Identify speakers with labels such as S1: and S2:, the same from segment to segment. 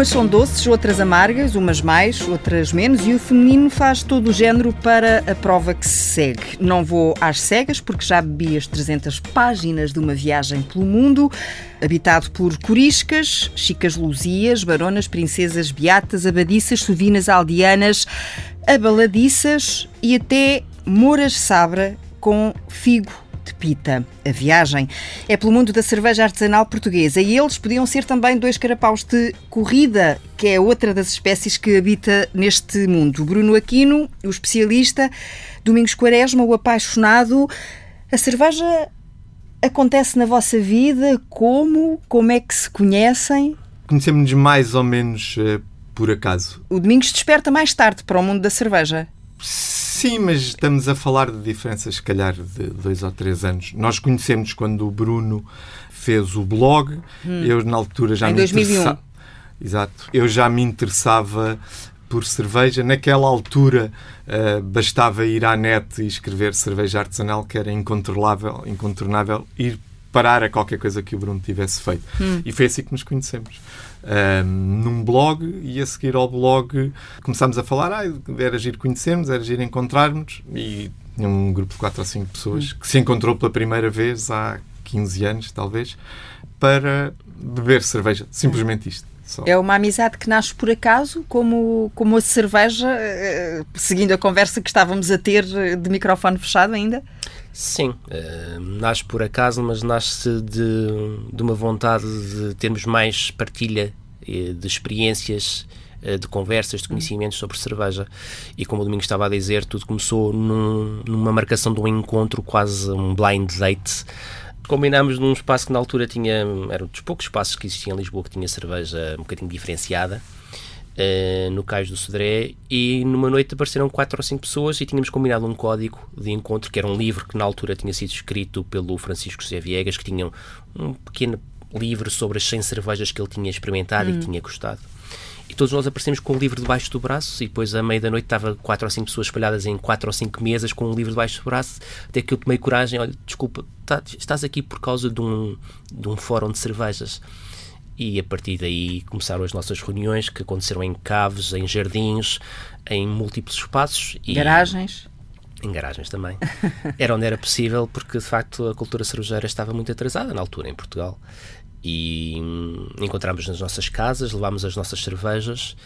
S1: Umas são doces, outras amargas, umas mais, outras menos, e o feminino faz todo o género para a prova que se segue. Não vou às cegas, porque já bebi as 300 páginas de uma viagem pelo mundo, habitado por coriscas, chicas luzias, baronas, princesas, beatas, abadiças, sovinas aldeanas, abaladiças e até moras sabra com figo de Pita. A viagem é pelo mundo da cerveja artesanal portuguesa e eles podiam ser também dois carapaus de corrida, que é outra das espécies que habita neste mundo. Bruno Aquino, o especialista, Domingos Quaresma, o apaixonado. A cerveja acontece na vossa vida? Como? Como é que se conhecem?
S2: Conhecemos-nos mais ou menos uh, por acaso.
S1: O Domingos desperta mais tarde para o mundo da cerveja.
S2: Sim, mas estamos a falar de diferenças, se calhar, de dois ou três anos. Nós conhecemos quando o Bruno fez o blog. Hum. Eu, na altura, já
S1: em
S2: me
S1: 2001.
S2: interessava. Exato. Eu já me interessava por cerveja. Naquela altura, uh, bastava ir à net e escrever cerveja artesanal, que era incontrolável, incontornável, ir parar a qualquer coisa que o Bruno tivesse feito. Hum. E foi assim que nos conhecemos. Um, num blog e a seguir ao blog começámos a falar, ah, era giro conhecermos, era giro encontrarmos e tinha um grupo de 4 ou 5 pessoas hum. que se encontrou pela primeira vez há 15 anos, talvez, para beber cerveja. Simplesmente isto.
S1: Só. É uma amizade que nasce por acaso, como, como a cerveja, eh, seguindo a conversa que estávamos a ter de microfone fechado ainda?
S3: Sim, uh, nasce por acaso, mas nasce de, de uma vontade de termos mais partilha uh, de experiências, uh, de conversas, de conhecimentos sobre cerveja. E como o Domingo estava a dizer, tudo começou num, numa marcação de um encontro, quase um blind date. Combinámos num espaço que na altura tinha, era um dos poucos espaços que existiam em Lisboa que tinha cerveja um bocadinho diferenciada uh, no Cais do Sodré e numa noite apareceram quatro ou cinco pessoas e tínhamos combinado um código de encontro que era um livro que na altura tinha sido escrito pelo Francisco José Viegas que tinha um pequeno livro sobre as 100 cervejas que ele tinha experimentado hum. e que hum. tinha gostado. E todos nós aparecemos com o livro debaixo do braço e depois à meia da noite estava quatro ou cinco pessoas espalhadas em quatro ou cinco mesas com o livro debaixo do braço até que eu tomei coragem, olha, desculpa, tá, estás aqui por causa de um, de um fórum de cervejas e a partir daí começaram as nossas reuniões que aconteceram em caves, em jardins, em múltiplos espaços.
S1: E garagens?
S3: Em garagens também. Era onde era possível, porque de facto a cultura cerejeira estava muito atrasada na altura em Portugal. E hum, encontramos nas nossas casas, levámos as nossas cervejas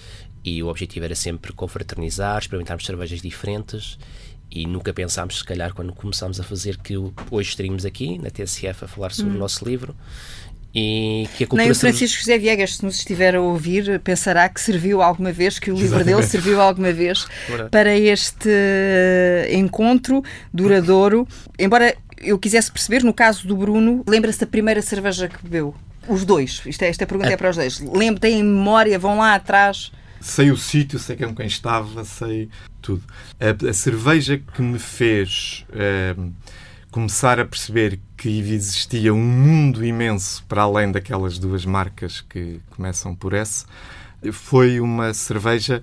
S3: e o objetivo era sempre confraternizar, experimentarmos cervejas diferentes e nunca pensámos, se calhar, quando começámos a fazer que hoje estaríamos aqui na TSF a falar sobre hum. o nosso livro e que a cultura
S1: Nem o Francisco José Viegas, se nos estiver a ouvir, pensará que serviu alguma vez, que o livro Exatamente. dele serviu alguma vez para este encontro duradouro. Embora eu quisesse perceber, no caso do Bruno, lembra-se da primeira cerveja que bebeu? Os dois. Isto é, esta pergunta é, é para os dois. Lembra, têm memória, vão lá atrás.
S2: Sei o sítio, sei com quem estava, sei tudo. A, a cerveja que me fez. Eh, começar a perceber que existia um mundo imenso para além daquelas duas marcas que começam por S, foi uma cerveja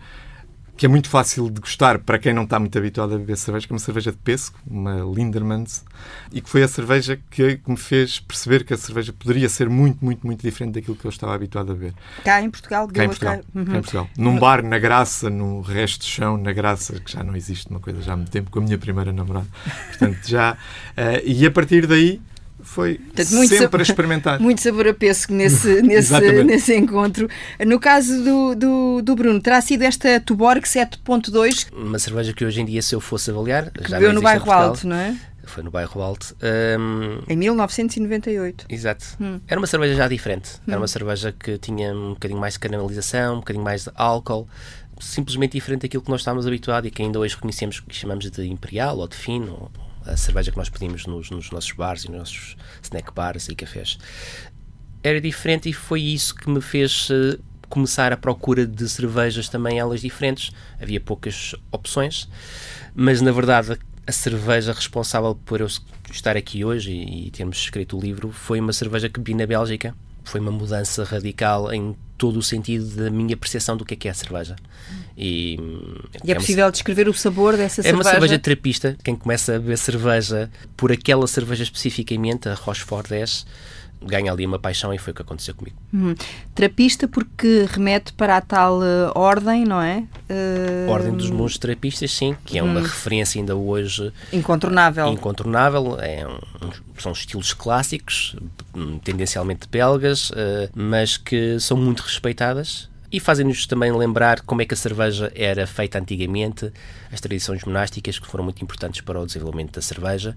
S2: que é muito fácil de gostar para quem não está muito habituado a beber cerveja, que é uma cerveja de pesco, uma Lindermans, e que foi a cerveja que me fez perceber que a cerveja poderia ser muito, muito, muito diferente daquilo que eu estava habituado a beber.
S1: Cá em Portugal?
S2: Cá em Portugal. Cá... Uhum. cá em Portugal. Num bar na Graça, no resto do chão, na Graça, que já não existe uma coisa já há muito tempo, com a minha primeira namorada. Portanto, já... Uh, e a partir daí foi Portanto, sempre sabor, a experimentar.
S1: Muito sabor a pesco nesse, nesse, nesse encontro. No caso do, do, do, Bruno, terá sido esta Tuborg 7.2?
S3: Uma cerveja que hoje em dia, se eu fosse avaliar,
S1: que já veio no bairro Alto, não é?
S3: Foi no bairro Alto. Um...
S1: Em 1998.
S3: Exato. Hum. Era uma cerveja já diferente. Era hum. uma cerveja que tinha um bocadinho mais de canalização, um bocadinho mais de álcool, simplesmente diferente daquilo que nós estávamos habituados e que ainda hoje reconhecemos que chamamos de imperial ou de fino a cerveja que nós pedimos nos, nos nossos bares e nos nossos snack bars e cafés. Era diferente e foi isso que me fez uh, começar a procura de cervejas também elas diferentes. Havia poucas opções, mas na verdade a cerveja responsável por eu estar aqui hoje e, e termos escrito o livro foi uma cerveja que bebi na Bélgica. Foi uma mudança radical em todo o sentido da minha percepção do que é que é a cerveja.
S1: E, e é, é possível descrever o sabor dessa
S3: é
S1: cerveja?
S3: É uma cerveja terapista. Quem começa a beber cerveja por aquela cerveja especificamente, a Rochefort 10, ganha ali uma paixão e foi o que aconteceu comigo.
S1: Hum. Trapista porque remete para a tal uh, ordem, não é?
S3: Uh... Ordem dos monges trapistas, sim, que é uma hum. referência ainda hoje
S1: incontornável.
S3: Incontornável, é um, são estilos clássicos, tendencialmente belgas, uh, mas que são muito respeitadas e fazem-nos também lembrar como é que a cerveja era feita antigamente, as tradições monásticas que foram muito importantes para o desenvolvimento da cerveja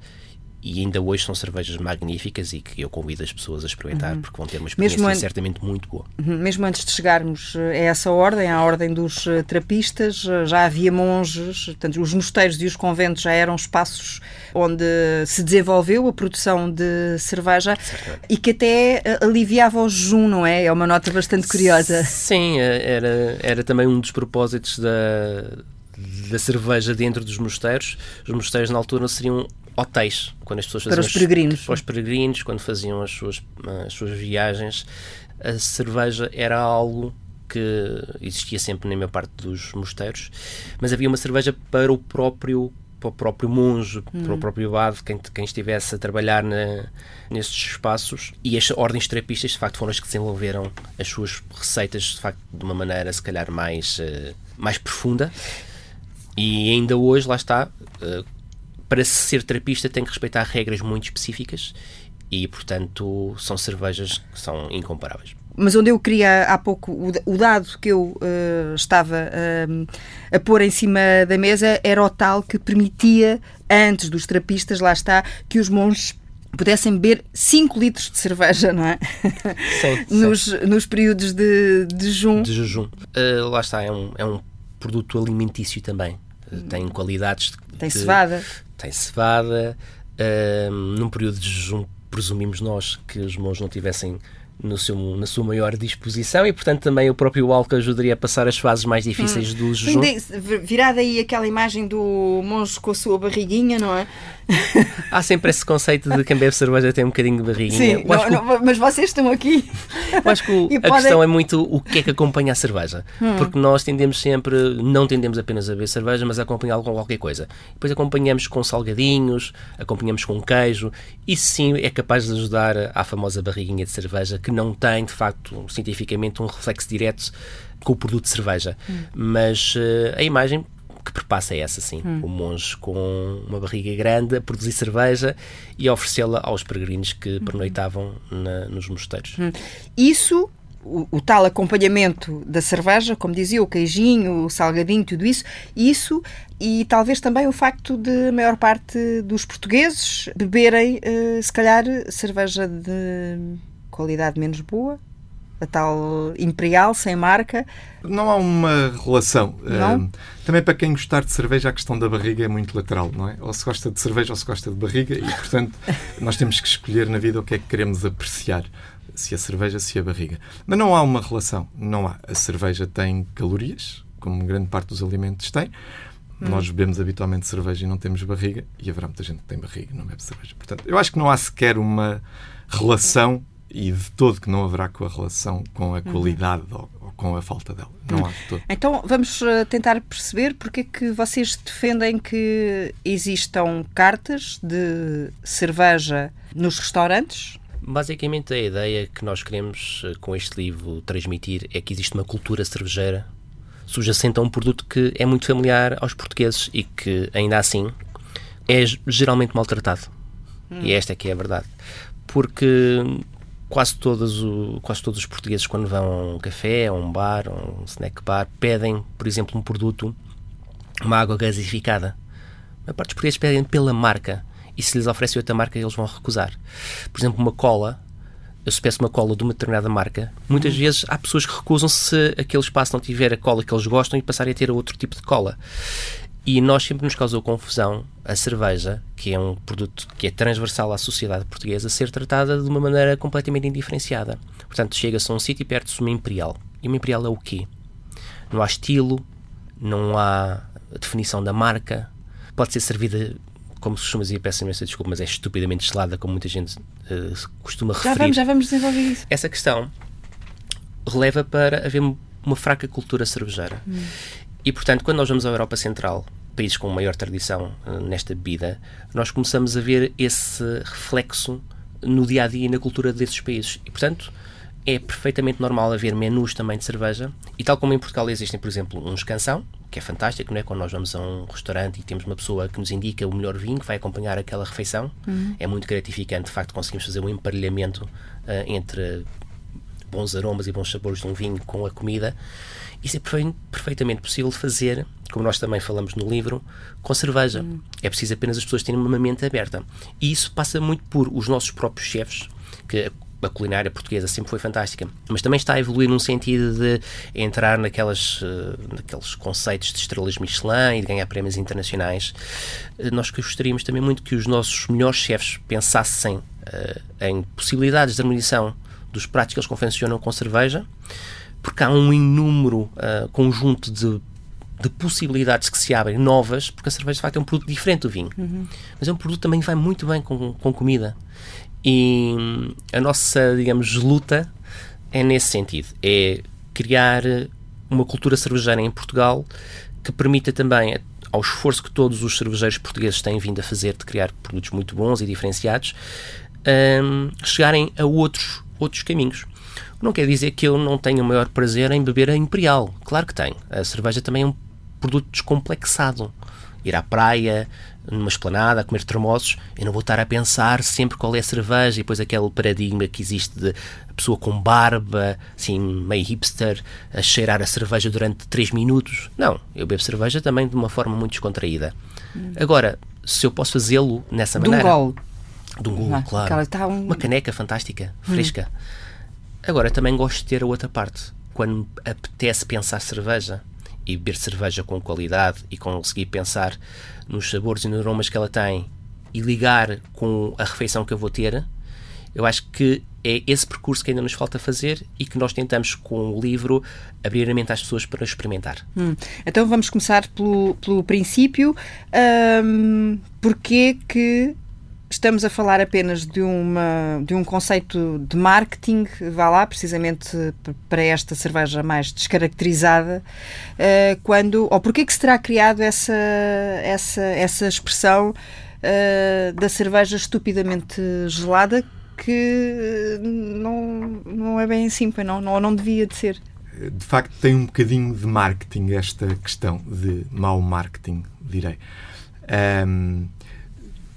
S3: e ainda hoje são cervejas magníficas e que eu convido as pessoas a experimentar uhum. porque vão ter uma experiência an... certamente muito boa.
S1: Uhum. Mesmo antes de chegarmos a essa ordem, à ordem dos eh, trapistas, eh, já havia monges, portanto, os mosteiros e os conventos já eram espaços onde se desenvolveu a produção de cerveja certamente. e que até eh, aliviava o jejum, não é? É uma nota bastante curiosa.
S3: Sim, era, era também um dos propósitos da, da cerveja dentro dos mosteiros. Os mosteiros na altura seriam hotéis, quando as pessoas
S1: faziam para os peregrinos.
S3: Para os peregrinos, quando faziam as suas, as suas viagens, a cerveja era algo que existia sempre na maior parte dos mosteiros, mas havia uma cerveja para o próprio para o próprio monge, hum. para o hum. próprio abade, quem, quem estivesse a trabalhar na, nesses espaços. E as ordens terapistas, de facto, foram as que desenvolveram as suas receitas, de facto, de uma maneira, se calhar, mais, uh, mais profunda. E ainda hoje, lá está, uh, para ser terapista tem que respeitar regras muito específicas e, portanto, são cervejas que são incomparáveis.
S1: Mas onde eu queria há pouco, o, dado que eu uh, estava uh, a pôr em cima da mesa era o tal que permitia, antes dos terapistas, lá está, que os monges pudessem beber 5 litros de cerveja, não é?
S3: Sim,
S1: nos, sim. nos períodos de, de jejum.
S3: De jejum. Uh, lá está, é um, é um produto alimentício também. Tem qualidades. De,
S1: tem cevada
S3: tem cevada. Uh, num período de jejum, presumimos nós que os monges não tivessem no seu, na sua maior disposição e, portanto, também o próprio álcool ajudaria a passar as fases mais difíceis hum. do jejum.
S1: Virada aí aquela imagem do monge com a sua barriguinha, não é?
S3: Há sempre esse conceito de quem bebe cerveja tem um bocadinho de barriguinha.
S1: Sim, não, não, mas vocês estão aqui.
S3: Eu acho que o, a podem... questão é muito o que é que acompanha a cerveja. Hum. Porque nós tendemos sempre, não tendemos apenas a beber cerveja, mas a acompanhá-lo com qualquer coisa. Depois acompanhamos com salgadinhos, acompanhamos com queijo. Isso sim é capaz de ajudar à famosa barriguinha de cerveja, que não tem, de facto, cientificamente, um reflexo direto com o produto de cerveja. Hum. Mas uh, a imagem que perpassa é essa, sim. Hum. O monge com uma barriga grande a produzir cerveja e a oferecê-la aos peregrinos que hum. pernoitavam na, nos mosteiros. Hum.
S1: Isso o, o, tal acompanhamento da cerveja, como dizia, o queijinho, o salgadinho, tudo isso, isso e talvez também o facto de a maior parte dos portugueses beberem, uh, se calhar, cerveja de qualidade menos boa, a tal Imperial, sem marca.
S2: Não há uma relação.
S1: Não? Uh,
S2: também para quem gostar de cerveja, a questão da barriga é muito lateral, não é? Ou se gosta de cerveja ou se gosta de barriga, e portanto nós temos que escolher na vida o que é que queremos apreciar. Se a cerveja, se a barriga. Mas não há uma relação. Não há. A cerveja tem calorias, como grande parte dos alimentos tem. Hum. Nós bebemos habitualmente cerveja e não temos barriga, e haverá muita gente que tem barriga e não bebe cerveja. Portanto, eu acho que não há sequer uma relação e de todo que não haverá correlação com a uhum. qualidade uhum. ou, ou, com a falta dela. Não uhum. há de todo.
S1: Então vamos eh, tentar perceber porque é que vocês defendem que existam cartas de cerveja nos restaurantes.
S3: Basicamente, a ideia que nós queremos eh, com este livro transmitir é que existe uma cultura cervejeira subjacente a um produto que é muito familiar aos portugueses e que, ainda assim, é geralmente maltratado. Hum. E esta é que é a verdade. Porque quase todos, o, quase todos os portugueses, quando vão a um café, a um bar, a um snack bar, pedem, por exemplo, um produto, uma água gasificada. A parte dos portugueses pedem pela marca. E se lhes oferecem outra marca, eles vão recusar. Por exemplo, uma cola. Eu se peço uma cola de uma determinada marca, muitas uhum. vezes há pessoas que recusam se aquele espaço não tiver a cola que eles gostam e passarem a ter outro tipo de cola. E nós sempre nos causou confusão a cerveja, que é um produto que é transversal à sociedade portuguesa, ser tratada de uma maneira completamente indiferenciada. Portanto, chega-se a um sítio e perde-se uma Imperial. E uma Imperial é o quê? Não há estilo, não há definição da marca, pode ser servida como se costuma dizer, peço imensa desculpa, mas é estupidamente gelada, como muita gente uh, costuma
S1: já
S3: referir.
S1: Vamos, já vamos desenvolver isso.
S3: Essa questão releva para haver uma fraca cultura cervejeira. Hum. E, portanto, quando nós vamos à Europa Central, países com maior tradição uh, nesta bebida, nós começamos a ver esse reflexo no dia a dia e na cultura desses países. E, portanto, é perfeitamente normal haver menus também de cerveja. E tal como em Portugal existem, por exemplo, um escansão, que é fantástico, não é? Quando nós vamos a um restaurante e temos uma pessoa que nos indica o melhor vinho que vai acompanhar aquela refeição, uhum. é muito gratificante. De facto, conseguimos fazer um emparelhamento uh, entre bons aromas e bons sabores de um vinho com a comida. Isso é perfeitamente possível fazer, como nós também falamos no livro, com cerveja. Uhum. É preciso apenas as pessoas terem uma mente aberta. E isso passa muito por os nossos próprios chefes, que a culinária portuguesa sempre foi fantástica, mas também está a evoluir num sentido de entrar naquelas, uh, naqueles conceitos de estrelas Michelin e de ganhar prémios internacionais. Uh, nós gostaríamos também muito que os nossos melhores chefes pensassem uh, em possibilidades de harmonização dos pratos que eles confeccionam com cerveja, porque há um inúmero conjunto de de possibilidades que se abrem novas, porque a cerveja de facto é um produto diferente do vinho. Uhum. Mas é um produto que também vai muito bem com, com comida. E a nossa, digamos, luta é nesse sentido: é criar uma cultura cervejeira em Portugal que permita também, ao esforço que todos os cervejeiros portugueses têm vindo a fazer de criar produtos muito bons e diferenciados, um, chegarem a outros, outros caminhos. Não quer dizer que eu não tenha o maior prazer em beber a Imperial. Claro que tenho. A cerveja também é um produto descomplexado. Ir à praia, numa esplanada, a comer termossos, eu não vou estar a pensar sempre qual é a cerveja e depois aquele paradigma que existe de pessoa com barba, assim, meio hipster, a cheirar a cerveja durante 3 minutos. Não, eu bebo cerveja também de uma forma muito descontraída. Hum. Agora, se eu posso fazê-lo nessa
S1: de
S3: maneira.
S1: Um gol.
S3: Um gol, ah, claro. Tá um... Uma caneca fantástica, fresca. Hum. Agora, também gosto de ter a outra parte. Quando apetece pensar cerveja, e beber cerveja com qualidade e conseguir pensar nos sabores e nos aromas que ela tem e ligar com a refeição que eu vou ter, eu acho que é esse percurso que ainda nos falta fazer e que nós tentamos, com o livro, abrir a mente às pessoas para experimentar.
S1: Hum. Então vamos começar pelo, pelo princípio. Um, porquê que estamos a falar apenas de, uma, de um conceito de marketing, vá lá, precisamente para esta cerveja mais descaracterizada, uh, quando, ou porquê que se terá criado essa, essa, essa expressão uh, da cerveja estupidamente gelada, que não, não é bem assim, não, não, não devia de ser.
S2: De facto, tem um bocadinho de marketing esta questão, de mau marketing, direi. Um,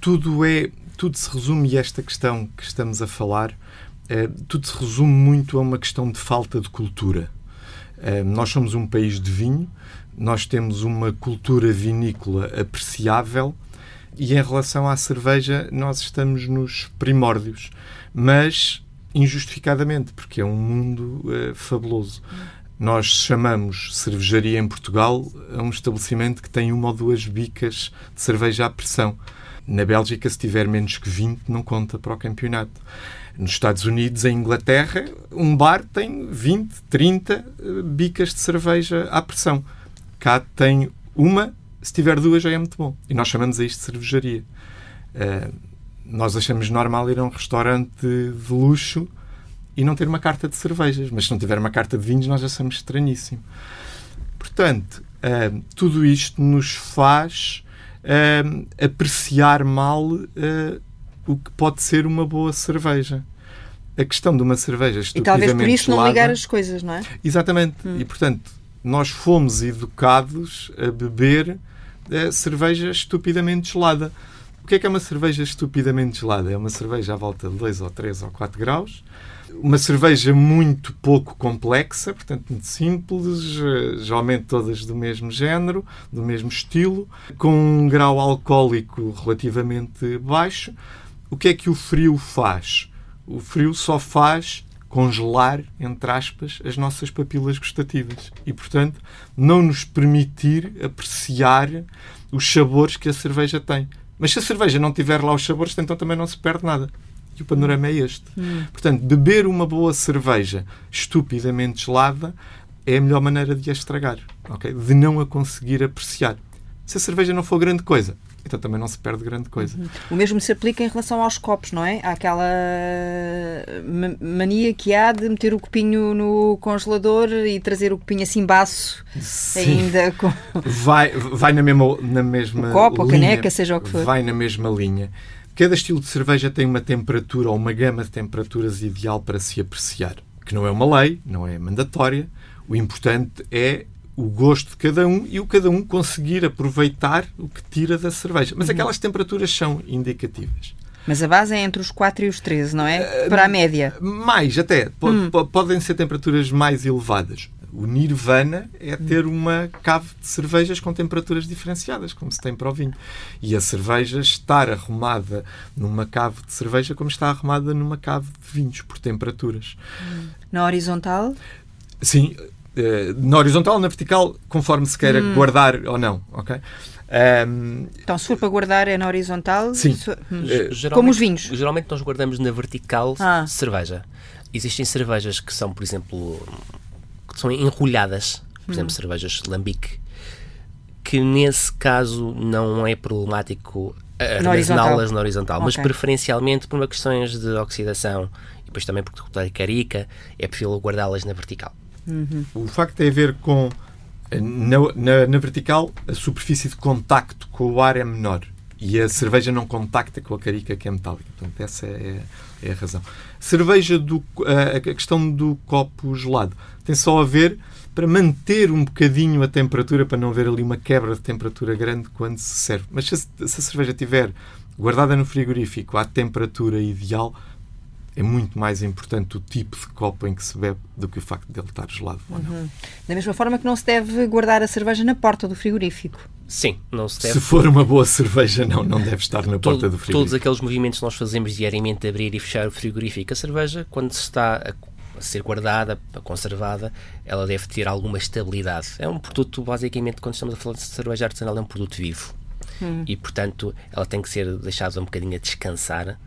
S2: tudo é tudo se resume, e esta questão que estamos a falar, eh, tudo se resume muito a uma questão de falta de cultura. Eh, nós somos um país de vinho, nós temos uma cultura vinícola apreciável e em relação à cerveja nós estamos nos primórdios, mas injustificadamente, porque é um mundo uh, fabuloso. Nós chamamos cervejaria em Portugal a um estabelecimento que tem uma ou duas bicas de cerveja à pressão. Na Bélgica, se tiver menos que 20, não conta para o campeonato. Nos Estados Unidos, em Inglaterra, um bar tem 20, 30 eh, bicas de cerveja à pressão. Cá tem uma, se tiver duas já é muito bom. E nós chamamos a isto de cervejaria. Uh, nós achamos normal ir a um restaurante de luxo e não ter uma carta de cervejas, mas se não tiver uma carta de vinhos, nós achamos estranhíssimo. Portanto, uh, tudo isto nos faz uh, apreciar mal uh, o que pode ser uma boa cerveja. A questão de uma cerveja
S1: E talvez por isso gelada, não ligar as coisas, não é?
S2: Exatamente. Hum. E, portanto, nós fomos educados a beber uh, cerveja estupidamente gelada. O que é que é uma cerveja estupidamente gelada? É uma cerveja à volta de 2 ou 3 ou 4 graus, uma cerveja muito pouco complexa, portanto muito simples, eh, geralmente todas do mesmo género, do mesmo estilo, com um grau alcoólico relativamente baixo. O que é que o frio faz? O frio só faz congelar, entre aspas, as nossas papilas gustativas e, portanto, não nos permitir apreciar os sabores que a cerveja tem. Mas se a cerveja não tiver lá os sabores, então também não se perde nada. E o panorama é este. Hum. Portanto, beber uma boa cerveja estupidamente gelada é a melhor maneira de a estragar, okay? de não a conseguir apreciar. Se a cerveja não for grande coisa, então também não se perde grande coisa. Uhum.
S1: O mesmo se aplica em relação aos copos, não é? Há aquela mania que há de meter o copinho no congelador e trazer o copinho assim baço, Sim. ainda com...
S2: Vai, vai na mesma, na mesma
S1: o copo,
S2: linha,
S1: a caneca, seja o que for.
S2: Vai na mesma linha. Cada estilo de cerveja tem uma temperatura ou uma gama de temperaturas ideal para se apreciar, que não é uma lei, não é mandatória. O importante é o gosto de cada um e o cada um conseguir aproveitar o que tira da cerveja. Mas uhum. aquelas temperaturas são indicativas.
S1: Mas a base é entre os 4 e os 13, não é? Uh, Para a média.
S2: Mais, até. Hum. Podem ser temperaturas mais elevadas. O nirvana é hum. ter uma cave de cervejas com temperaturas diferenciadas, como se tem para o vinho. E a cerveja estar arrumada numa cave de cerveja como está arrumada numa cave de vinhos, por temperaturas.
S1: Na horizontal?
S2: Sim, eh, na horizontal ou na vertical, conforme se queira hum. guardar ou não, ok?
S1: Um, então, se for para guardar é na horizontal?
S2: Sim.
S1: Hum. Como os vinhos?
S3: Geralmente nós guardamos na vertical ah. cerveja. Existem cervejas que são, por exemplo, são enrolhadas, por hum. exemplo, cervejas lambique, que nesse caso não é problemático armazená-las na horizontal, okay. mas preferencialmente por uma questões de oxidação e depois também porque a carica, é preferível guardá-las na vertical.
S2: Uhum. O facto tem a ver com. Na, na, na, vertical, a superfície de contacto com o ar é menor e a cerveja não contacta com a carica que é metálica. Portanto, essa é, é a razão. Cerveja, do, a questão do copo gelado tem só a ver para manter um bocadinho a temperatura, para não haver ali uma quebra de temperatura grande quando se serve. Mas se se a cerveja estiver guardada no frigorífico à temperatura ideal, é muito mais importante o tipo de copo em que se bebe do que o facto de ele estar gelado ou não. Uhum.
S1: Da mesma forma que não se deve guardar a cerveja na porta do frigorífico.
S3: Sim, não se deve.
S2: Se for uma boa cerveja, não, não deve estar na porta do frigorífico.
S3: Todos aqueles movimentos que nós fazemos diariamente de abrir e fechar o frigorífico, a cerveja, quando se está a, a ser guardada, a conservada, ela deve ter alguma estabilidade. É um produto, basicamente, quando estamos a falar de cerveja artesanal, é um produto vivo. Hum. E, portanto, ela tem que ser deixada um bocadinho a descansar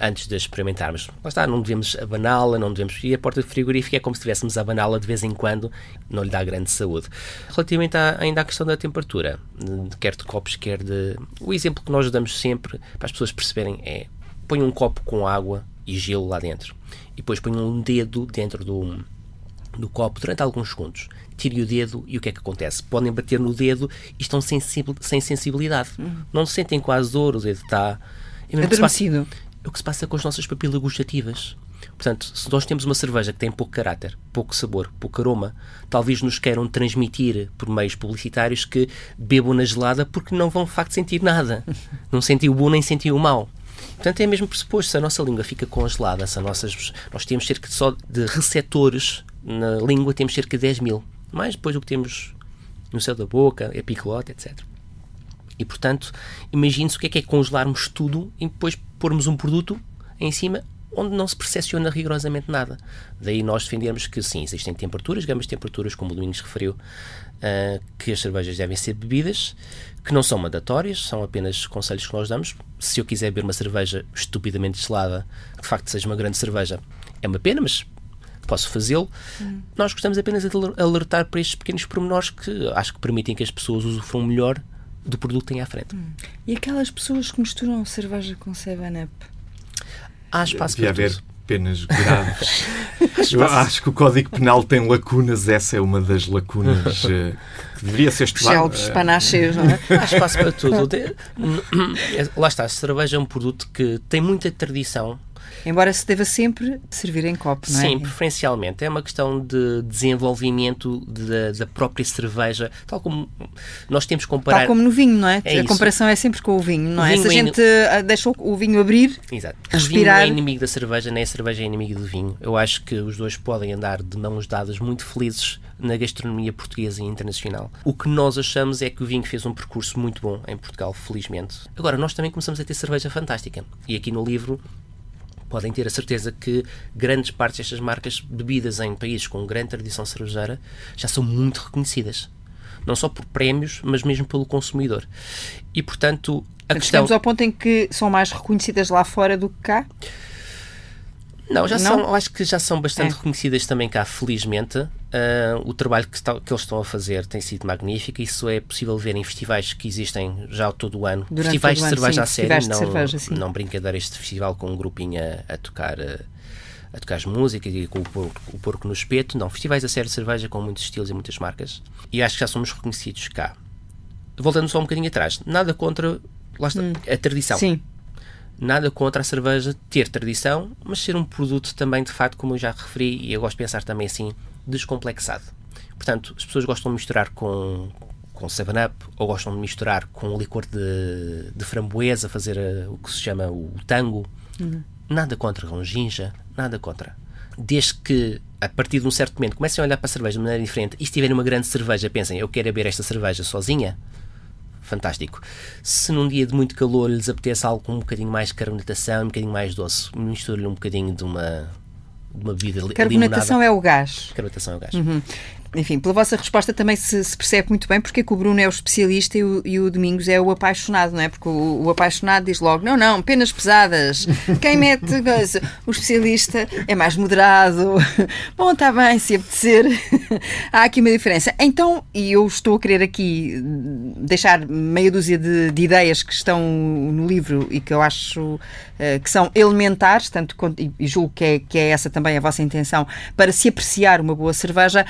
S3: antes de experimentarmos. Lá está, não devemos abaná-la, não devemos. E a porta frigorífica é como se estivéssemos a abaná-la de vez em quando, não lhe dá grande saúde. Relativamente à, ainda à questão da temperatura, quer de copos, quer de. O exemplo que nós damos sempre para as pessoas perceberem é: põe um copo com água e gelo lá dentro, e depois põe um dedo dentro do, do copo durante alguns segundos. Tire o dedo e o que é que acontece? Podem bater no dedo e estão sem, sem sensibilidade. Uhum. Não sentem quase dor, o dedo está
S1: é Adormecido.
S3: É o que se passa com as nossas papilas gustativas. Portanto, se nós temos uma cerveja que tem pouco caráter, pouco sabor, pouco aroma, talvez nos queiram transmitir por meios publicitários que bebam na gelada porque não vão de facto sentir nada. Não sentiu o bom nem sentiu o mau. Portanto, é mesmo pressuposto. Se a nossa língua fica congelada, se nossas, nós temos cerca de, só de receptores na língua, temos cerca de 10 mil. Mais depois o que temos no céu da boca, epiclote, etc. E, portanto, imagine-se o que é que é congelarmos tudo e depois pormos um produto em cima onde não se percepciona rigorosamente nada. Daí nós defendermos que sim, existem temperaturas, gamas de temperaturas, como o Domingos referiu, uh, que as cervejas devem ser bebidas, que não são mandatórias, são apenas conselhos que nós damos. Se eu quiser beber uma cerveja estupidamente gelada, que de facto seja uma grande cerveja, é uma pena, mas posso fazê-lo. Hum. Nós gostamos apenas de alertar para estes pequenos pormenores que acho que permitem que as pessoas usufruam melhor do produto que têm à frente. Hum.
S1: E aquelas pessoas que misturam cerveja com 7-Up?
S3: Há espaço Devia
S2: para haver tudo. penas graves. Eu acho que o Código Penal tem lacunas, essa é uma das lacunas uh, que deveria ser estudada.
S1: Panacheios, não é?
S3: Há espaço para tudo. Lá está, a cerveja é um produto que tem muita tradição
S1: Embora se deva sempre servir em copo, não é?
S3: Sim, preferencialmente. É uma questão de desenvolvimento de, da própria cerveja, tal como nós temos que comparar.
S1: Tal como no vinho, não é? é a isso. comparação é sempre com o vinho, não o é? Vinho Se a é gente in... deixa o vinho abrir,
S3: Exato.
S1: respirar...
S3: O vinho é inimigo da cerveja, nem a cerveja é inimigo do vinho. Eu acho que os dois podem andar de mãos dadas muito felizes na gastronomia portuguesa e internacional. O que nós achamos é que o vinho fez um percurso muito bom em Portugal, felizmente. Agora, nós também começamos a ter cerveja fantástica. E aqui no livro podem ter a certeza que grandes partes destas marcas bebidas em países com grande tradição cervejeira já são muito reconhecidas. Não só por prémios, mas mesmo pelo consumidor. E, portanto, a questão...
S1: Estamos ao ponto em que são mais reconhecidas lá fora do que cá?
S3: Não, já não? são, acho que já são bastante é. reconhecidas também cá, felizmente. Uh, o trabalho que, está, que, eles estão a fazer tem sido magnífico. Isso é possível ver em festivais que existem já todo o ano. Durante festivais de ano, cerveja sim, a sério, não, cerveja, não brincadeira este festival com um grupinho a, a tocar. Uh, a tocar as músicas e com o porco, o porco no espeto. Não, festivais a sério de cerveja com muitos estilos e muitas marcas. E acho que já somos reconhecidos cá. Voltando só um bocadinho atrás, nada contra está, hum. a tradição.
S1: Sim
S3: nada contra a cerveja ter tradição, mas ser um produto também, de facto, como eu já referi, e eu gosto de pensar também assim, descomplexado. Portanto, as pessoas gostam de misturar com, com 7-Up ou gostam de misturar com licor de, de framboesa, fazer uh, o que se chama o tango. Uhum. Nada contra com ginja, nada contra. Desde que, a partir de um certo momento, comecem a olhar para a cerveja de maneira diferente e se tiverem uma grande cerveja, pensem, eu quero beber esta cerveja sozinha, fantástico. Se num dia de muito calor lhes apetece algo com um bocadinho mais de carbonatação, um bocadinho mais doce, misture-lhe um bocadinho de uma, de uma bebida
S1: Carbonatação
S3: limonada.
S1: é o gás.
S3: Carbonatação é o gás.
S1: Uhum enfim, pela vossa resposta também se, se, percebe muito bem porque é que o Bruno é o especialista e o, e o Domingos é o apaixonado, não é? Porque o, o, apaixonado diz logo: não, não, penas pesadas. Quem mete o especialista é mais moderado. Bom, está bem, se apetecer. Há aqui uma diferença. Então, e eu estou a querer aqui deixar meia dúzia de, de ideias que estão no livro e que eu acho uh, que são elementares, tanto e julgo que é, que é essa também a vossa intenção, para se apreciar uma boa cerveja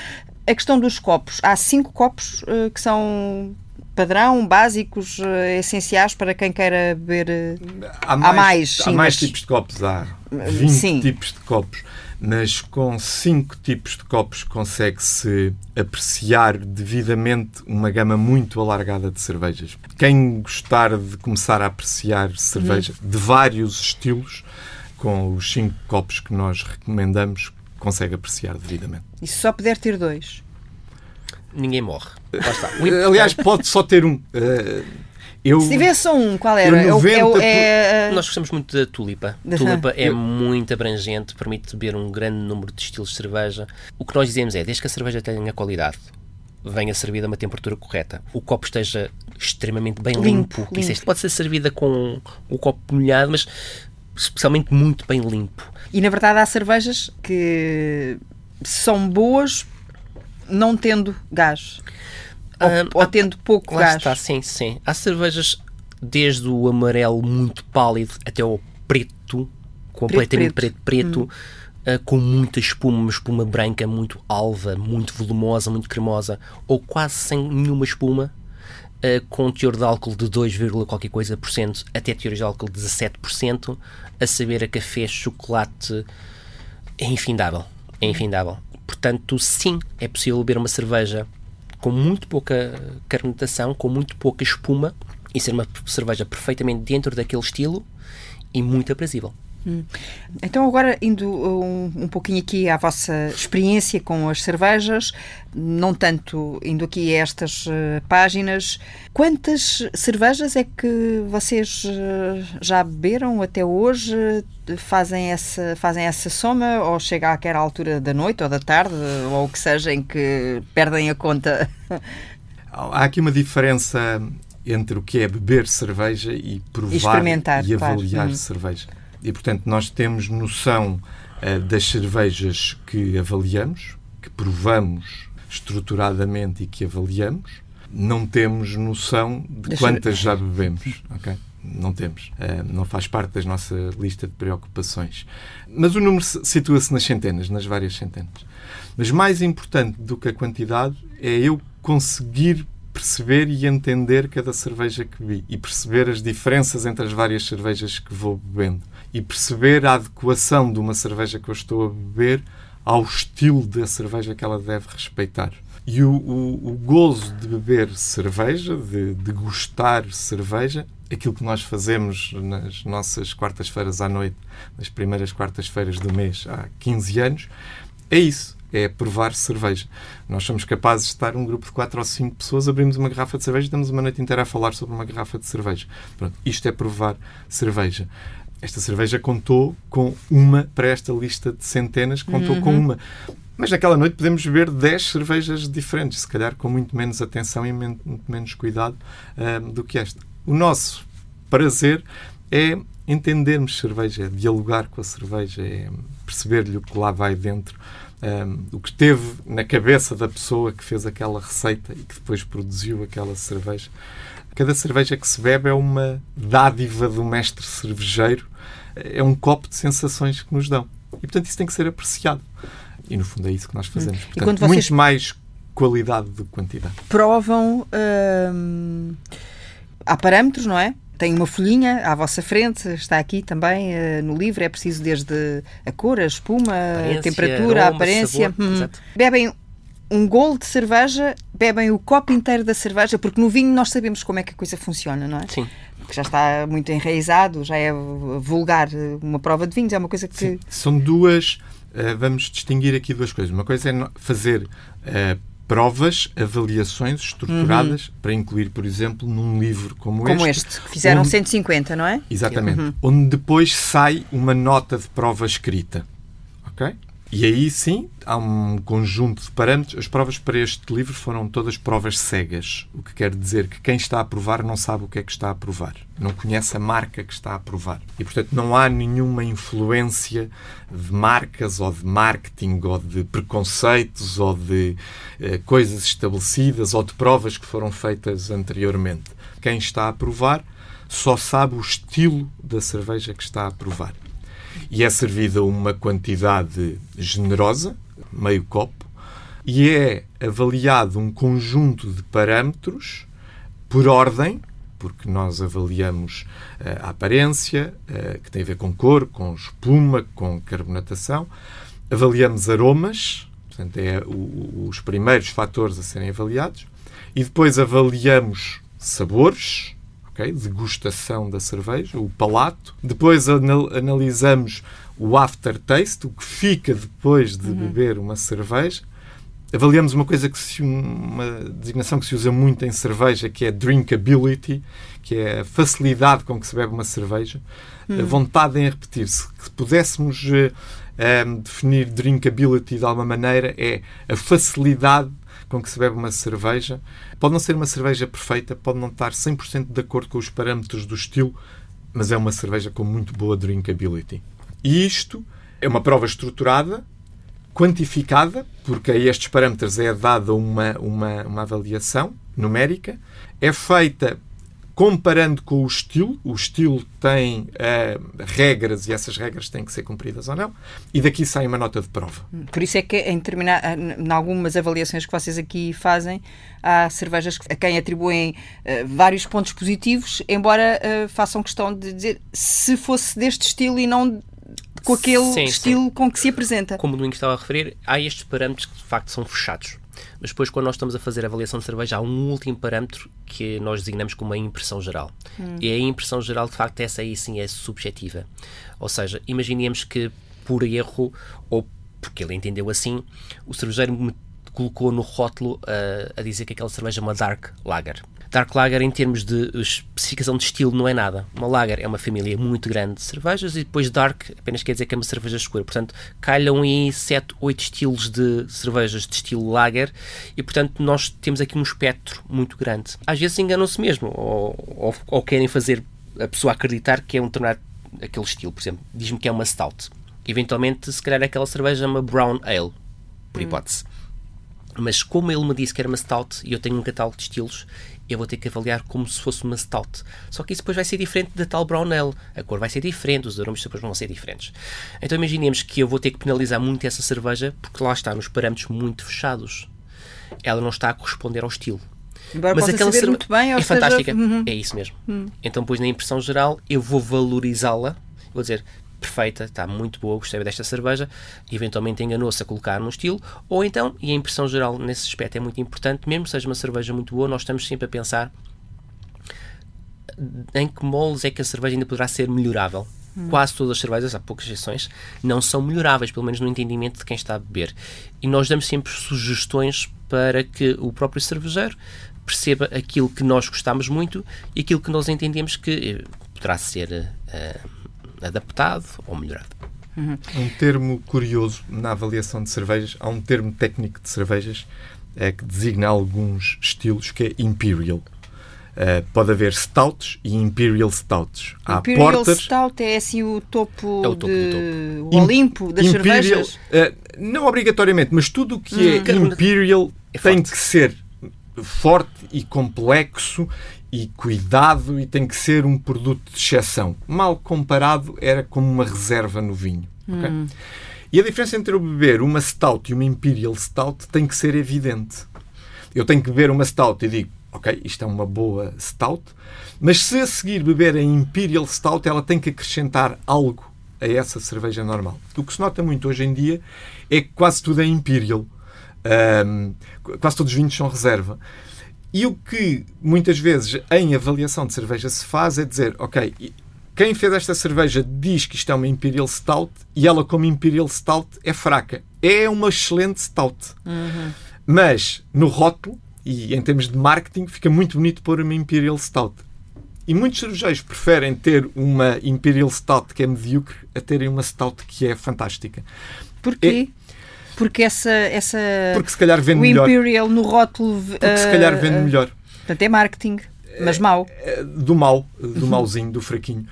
S1: a questão dos copos. Há cinco copos uh, que são padrão, básicos, uh, essenciais para quem queira beber. Uh,
S2: há mais, há mais, sim, há mais mas... tipos de copos, há 20 sim. tipos de copos. Mas com cinco tipos de copos consegue-se apreciar devidamente uma gama muito alargada de cervejas. Quem gostar de começar a apreciar cerveja hum. de vários estilos, com os cinco copos que nós recomendamos, consegue apreciar devidamente.
S1: E se só puder ter dois?
S3: Ninguém morre.
S2: Aliás, pode só ter um. Uh,
S1: eu, se tivesse só um, qual era?
S3: Eu, eu, é, Nós gostamos muito da tulipa. A tulipa é muito abrangente, permite beber um grande número de estilos de cerveja. O que nós dizemos é, desde que a cerveja tenha qualidade, venha servida a uma temperatura correta, o copo esteja extremamente bem limpo. limpo. limpo. pode ser servida com o copo molhado, mas especialmente muito bem limpo.
S1: E na verdade há cervejas que são boas não tendo gás. Ou, ah, ou tendo pouco
S3: lá
S1: gás.
S3: Está, sim, sim. Há cervejas desde o amarelo muito pálido até o preto, completamente preto, preto, preto hum. uh, com muita espuma, uma espuma branca muito alva, muito volumosa, muito cremosa, ou quase sem nenhuma espuma, uh, com teor de álcool de 2, qualquer coisa por cento, até teor de álcool de 17%, a saber a café, chocolate, é infindável. É infindável. Portanto, sim, é possível beber uma cerveja com muito pouca carbonatação, com muito pouca espuma e ser uma cerveja perfeitamente dentro daquele estilo e muito aprazível.
S1: Hum. Então, agora indo um, um, pouquinho aqui à vossa experiência com as cervejas, não tanto indo aqui a estas uh, páginas, quantas cervejas é que vocês uh, já beberam até hoje? Fazem essa, fazem essa soma ou chega àquela altura da noite ou da tarde ou o que seja em que perdem a conta?
S2: Há aqui uma diferença entre o que é beber cerveja e provar e, avaliar claro. Hum. cerveja. E, portanto, nós temos noção uh, das cervejas que avaliamos, que provamos estruturadamente e que avaliamos. Não temos noção de quantas já bebemos. Okay? Não temos. Uh, não faz parte da nossa lista de preocupações. Mas o número situa-se nas centenas, nas várias centenas. Mas mais importante do que a quantidade é eu conseguir perceber e entender cada cerveja que bebi e perceber as diferenças entre as várias cervejas que vou bebendo e perceber a adequação de uma cerveja que eu estou a beber ao estilo da cerveja que ela deve respeitar. E o, o, o gozo de beber cerveja, de, de gostar cerveja, aquilo que nós fazemos nas nossas quartas-feiras à noite, nas primeiras quartas-feiras do mês, há 15 anos, é isso é provar cerveja. Nós somos capazes de estar um grupo de quatro ou cinco pessoas, abrimos uma garrafa de cerveja e estamos uma noite inteira a falar sobre uma garrafa de cerveja. Pronto, isto é provar cerveja esta cerveja contou com uma para esta lista de centenas, contou uhum. com uma. Mas naquela noite podemos beber 10 cervejas diferentes, se calhar com muito menos atenção e muito menos cuidado uh, do que esta. O nosso prazer é entendermos cerveja, é dialogar com a cerveja, é perceber-lhe o que lá vai dentro, um, o que teve na cabeça da pessoa que fez aquela receita e que depois produziu aquela cerveja. Cada cerveja que se bebe é uma dádiva do mestre cervejeiro, é um copo de sensações que nos dão. E, portanto, isso tem que ser apreciado. E, no fundo, é isso que nós fazemos. Portanto,
S1: quando vocês-
S2: muito mais qualidade do que quantidade.
S1: provam. hum, há parâmetros, não é? Tem uma folhinha à vossa frente, está aqui também eh, no livro. É preciso desde a cor, a espuma, a
S3: Aparência,
S1: temperatura, a
S3: aroma,
S1: aparência.
S3: sabor,
S1: Hum.
S3: exato.
S1: Bebem um golo de cerveja, bebem o copo inteiro da cerveja, porque no vinho nós sabemos como é que a coisa funciona, não é?
S3: Sim.
S1: Porque já está muito enraizado, já é vulgar. Uma prova de vinhos é uma coisa que.
S2: Sim, são duas. eh, vamos distinguir aqui duas coisas. Uma coisa é fazer eh, provas, avaliações estruturadas para incluir, por exemplo, num livro como,
S1: Como
S2: este.
S1: este, que fizeram
S2: onde-
S1: 150, não é?
S2: Exatamente. Onde depois sai uma nota de prova escrita. Ok? E aí sim há um conjunto de parâmetros. As provas para este livro foram todas provas cegas, o que quer dizer que quem está a provar não sabe o que é que está a provar, não conhece a marca que está a provar. E portanto não há nenhuma influência de marcas ou de marketing ou de preconceitos ou de eh, coisas estabelecidas ou de provas que foram feitas anteriormente. Quem está a provar só sabe o estilo da cerveja que está a provar e é servida uma quantidade generosa, meio copo, e é avaliado um conjunto de parâmetros por ordem, porque nós avaliamos eh, a aparência, eh, que tem a ver com cor, com espuma, com carbonatação, avaliamos aromas, portanto, é os primeiros fatores a serem avaliados, e depois avaliamos sabores, ok? degustação da cerveja, o palato. Depois anal- analisamos o aftertaste, o que fica depois de beber uma cerveja. Avaliamos uma coisa que se, uma designação que se usa muito em cerveja, que é drinkability, que é a facilidade com que se bebe uma cerveja, a vontade em repetir-se. Se pudéssemos eh, ehm, definir drinkability de alguma maneira, é a facilidade com que se bebe uma cerveja. Pode não ser uma cerveja perfeita, pode não estar 100% de acordo com os parâmetros do estilo, mas é uma cerveja com muito boa drinkability. E isto é uma prova estruturada, quantificada, porque a estes parâmetros é dada uma, uma, uma avaliação numérica, é feita comparando com o estilo, o estilo tem eh, regras e essas regras têm que ser cumpridas ou não, e daqui sai uma nota de prova.
S1: Por isso é que em, determinar, em algumas avaliações que vocês aqui fazem, há cervejas a quem atribuem eh, vários pontos positivos, embora eh, façam questão de dizer se fosse deste estilo e não com aquele
S3: Sim, sim.
S1: estilo com que se apresenta.
S3: Como o Domingos estava a referir, há estes parâmetros que de facto são fechados. Mas depois, quando nós estamos a fazer a avaliação de cerveja, há um último parâmetro que nós designamos como a impressão geral. E a impressão geral, de facto, essa aí sim é subjetiva. Ou seja, imaginemos que por erro, ou porque ele entendeu assim, o cervejeiro me colocou no rótulo ah, a dizer que aquela cerveja é uma Dark Lager. Dark Lager, em termos de especificação de estilo, não é nada. Uma Lager é uma família muito grande de cervejas e depois Dark apenas quer dizer que é uma cerveja escura. Portanto, calham aí 7, 8 estilos de cervejas de estilo Lager e, portanto, nós temos aqui um espectro muito grande. Às vezes enganam-se mesmo ou, ou, ou querem fazer a pessoa acreditar que é um determinado aquele estilo. Por exemplo, diz-me que é uma Stout. Eventualmente, se calhar aquela cerveja é uma Brown Ale, por hipótese. Mas como ele me disse que era uma stout e eu tenho um catálogo de estilos, eu vou ter que avaliar como se fosse uma stout. Só que isso depois vai ser diferente da tal brown ale. A cor vai ser diferente, os aromas depois vão ser diferentes. Então imaginemos que eu vou ter que penalizar muito essa cerveja porque lá está nos parâmetros muito fechados. Ela não está a corresponder ao estilo.
S1: Embora possa saber
S3: cerve-
S1: muito bem,
S3: é fantástica.
S1: Uhum.
S3: É isso mesmo. Então, depois, na impressão geral, eu vou valorizá-la. Vou dizer, perfeita, está muito boa, gostei desta cerveja. Eventualmente enganou-se a colocar no estilo. Ou então, e a impressão geral nesse aspecto é muito importante, mesmo que seja uma cerveja muito boa, nós estamos sempre a pensar em que moldes é que a cerveja ainda poderá ser melhorável. Quase todas as cervejas, há poucas exceções, não são melhoráveis, pelo menos no entendimento de quem está a beber. E nós damos sempre sugestões para que o próprio cervejeiro perceba aquilo que nós gostamos muito e aquilo que nós entendemos que eh, poderá ser eh, adaptado ou melhorado.
S2: Há um termo curioso na avaliação de cervejas, há um termo técnico de cervejas é, que designa alguns estilos que é Imperial. Uh, pode haver stouts e imperial stouts.
S1: Há imperial portas... stout é assim o topo, é o topo de... topo. o Olimpo das
S2: imperial,
S1: cervejas?
S2: Uh, não obrigatoriamente, mas tudo o que hum. é imperial é tem que ser forte e complexo e cuidado e tem que ser um produto de exceção. Mal comparado, era como uma reserva no vinho. Hum. Okay? E a diferença entre eu beber uma stout e uma imperial stout tem que ser evidente. Eu tenho que beber uma stout e digo, ok, isto é uma boa stout, mas se a seguir beber a imperial stout, ela tem que acrescentar algo a essa cerveja normal. O que se nota muito hoje em dia é que quase tudo é imperial. Um, quase todos os vinhos são reserva. E o que muitas vezes em avaliação de cerveja se faz é dizer, ok, quem fez esta cerveja diz que isto é uma Imperial Stout e ela, como Imperial Stout, é fraca. É uma excelente Stout. Uhum. Mas no rótulo e em termos de marketing fica muito bonito pôr uma Imperial Stout. E muitos cervejeiros preferem ter uma Imperial Stout que é medíocre a terem uma Stout que é fantástica.
S1: Porquê? É, porque essa, essa.
S2: Porque se calhar vende
S1: o
S2: melhor.
S1: Imperial no rótulo.
S2: Porque se calhar vende uh, melhor.
S1: Portanto, é marketing. Mas mau.
S2: É, do mau, do uhum. mauzinho, do fraquinho.